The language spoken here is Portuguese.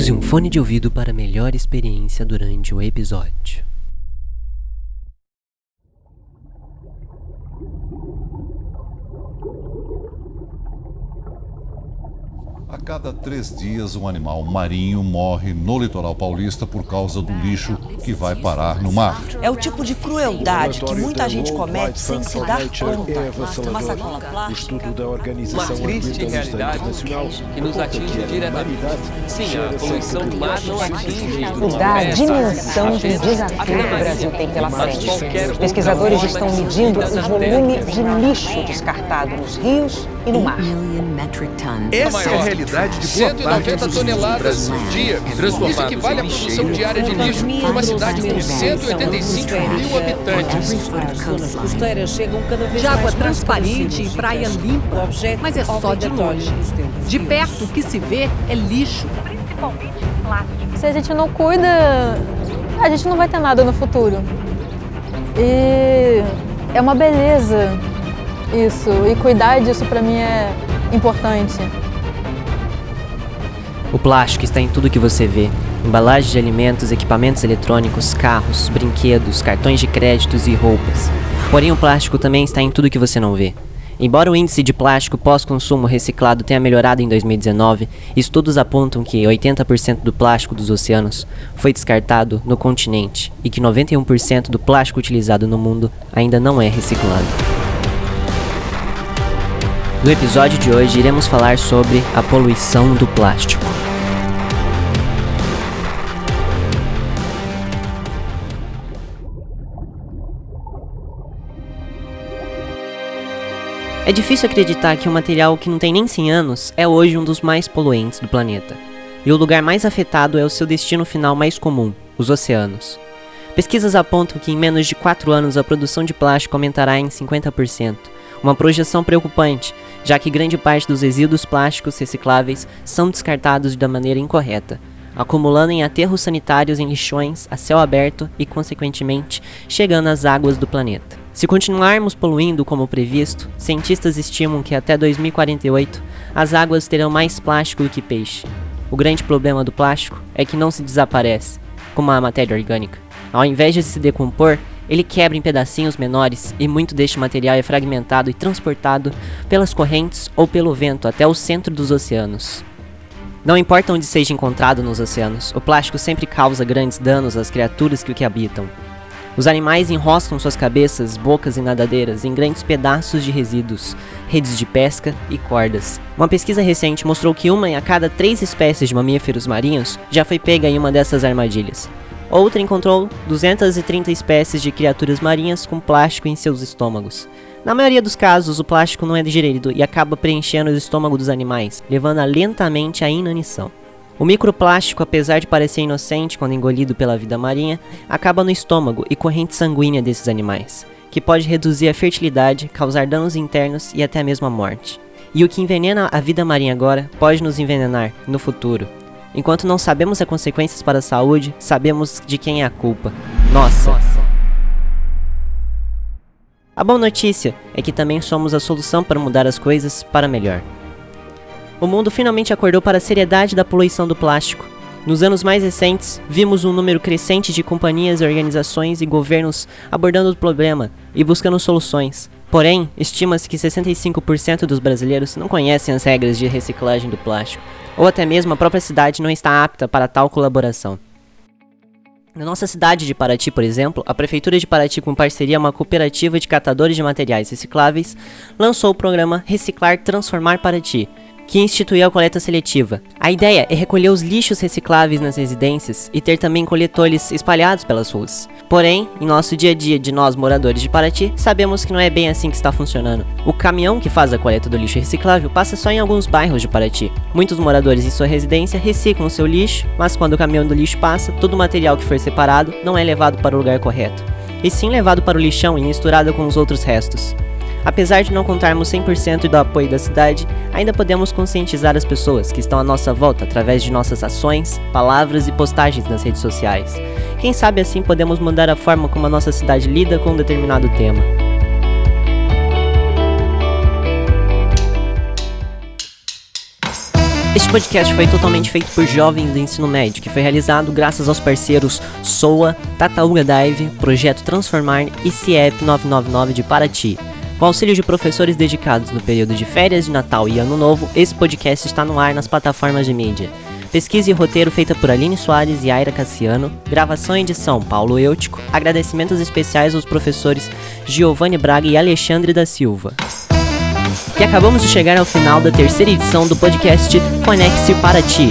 Use um fone de ouvido para melhor experiência durante o episódio. A cada três dias, um animal marinho morre no litoral paulista por causa do lixo que vai parar no mar. É o tipo de crueldade que muita gente comete sem se dar conta. Uma sacola plástica. estudo da Organização Uma triste realidade que nos atinge diretamente. Sim, a poluição do mar não atinge estudar a dimensão do desafio que o Brasil tem pela frente. Os pesquisadores estão medindo o volume de lixo descartado nos rios e no mar. Essa é a realidade de boa parte 190 dos toneladas por dia, isso equivale à produção diária de lixo. Uma cidade com 185 mil habitantes. costeiras chegam cada vez de água mais transparente e praia limpa, mas é só de longe. De perto, o que se vê é lixo. Se a gente não cuida, a gente não vai ter nada no futuro. E é uma beleza isso. E cuidar disso para mim é importante. O plástico está em tudo que você vê: embalagens de alimentos, equipamentos eletrônicos, carros, brinquedos, cartões de créditos e roupas. Porém, o plástico também está em tudo que você não vê. Embora o índice de plástico pós-consumo reciclado tenha melhorado em 2019, estudos apontam que 80% do plástico dos oceanos foi descartado no continente e que 91% do plástico utilizado no mundo ainda não é reciclado. No episódio de hoje, iremos falar sobre a poluição do plástico. É difícil acreditar que um material que não tem nem 100 anos é hoje um dos mais poluentes do planeta. E o lugar mais afetado é o seu destino final mais comum, os oceanos. Pesquisas apontam que em menos de 4 anos a produção de plástico aumentará em 50%, uma projeção preocupante, já que grande parte dos resíduos plásticos recicláveis são descartados da maneira incorreta, acumulando em aterros sanitários em lixões a céu aberto e, consequentemente, chegando às águas do planeta. Se continuarmos poluindo como previsto, cientistas estimam que até 2048 as águas terão mais plástico do que peixe. O grande problema do plástico é que não se desaparece, como a matéria orgânica. Ao invés de se decompor, ele quebra em pedacinhos menores e muito deste material é fragmentado e transportado pelas correntes ou pelo vento até o centro dos oceanos. Não importa onde seja encontrado nos oceanos, o plástico sempre causa grandes danos às criaturas que o que habitam. Os animais enroscam suas cabeças, bocas e nadadeiras em grandes pedaços de resíduos, redes de pesca e cordas. Uma pesquisa recente mostrou que uma em a cada três espécies de mamíferos marinhos já foi pega em uma dessas armadilhas. Outra encontrou 230 espécies de criaturas marinhas com plástico em seus estômagos. Na maioria dos casos, o plástico não é digerido e acaba preenchendo o estômago dos animais, levando-a lentamente à inanição. O microplástico, apesar de parecer inocente quando engolido pela vida marinha, acaba no estômago e corrente sanguínea desses animais, que pode reduzir a fertilidade, causar danos internos e até mesmo a morte. E o que envenena a vida marinha agora pode nos envenenar no futuro. Enquanto não sabemos as consequências para a saúde, sabemos de quem é a culpa. Nossa! A boa notícia é que também somos a solução para mudar as coisas para melhor. O mundo finalmente acordou para a seriedade da poluição do plástico. Nos anos mais recentes, vimos um número crescente de companhias, organizações e governos abordando o problema e buscando soluções. Porém, estima-se que 65% dos brasileiros não conhecem as regras de reciclagem do plástico, ou até mesmo a própria cidade não está apta para tal colaboração. Na nossa cidade de Paraty, por exemplo, a Prefeitura de Paraty, com parceria uma cooperativa de catadores de materiais recicláveis, lançou o programa Reciclar Transformar Paraty, que instituiu a coleta seletiva. A ideia é recolher os lixos recicláveis nas residências e ter também coletores espalhados pelas ruas. Porém, em nosso dia a dia de nós moradores de Paraty, sabemos que não é bem assim que está funcionando. O caminhão que faz a coleta do lixo reciclável passa só em alguns bairros de Paraty. Muitos moradores em sua residência reciclam seu lixo, mas quando o caminhão do lixo passa, todo o material que for separado não é levado para o lugar correto, e sim levado para o lixão e misturado com os outros restos. Apesar de não contarmos 100% do apoio da cidade, ainda podemos conscientizar as pessoas que estão à nossa volta através de nossas ações, palavras e postagens nas redes sociais. Quem sabe assim podemos mudar a forma como a nossa cidade lida com um determinado tema. Este podcast foi totalmente feito por jovens do ensino médio, que foi realizado graças aos parceiros SOA, Tataúga Dive, Projeto Transformar e CIEP 999 de Paraty. Com auxílio de professores dedicados no período de férias de Natal e Ano Novo, esse podcast está no ar nas plataformas de mídia. Pesquisa e roteiro feita por Aline Soares e Aira Cassiano. Gravação e edição Paulo Eutico. Agradecimentos especiais aos professores Giovanni Braga e Alexandre da Silva. E acabamos de chegar ao final da terceira edição do podcast Conecte para Ti.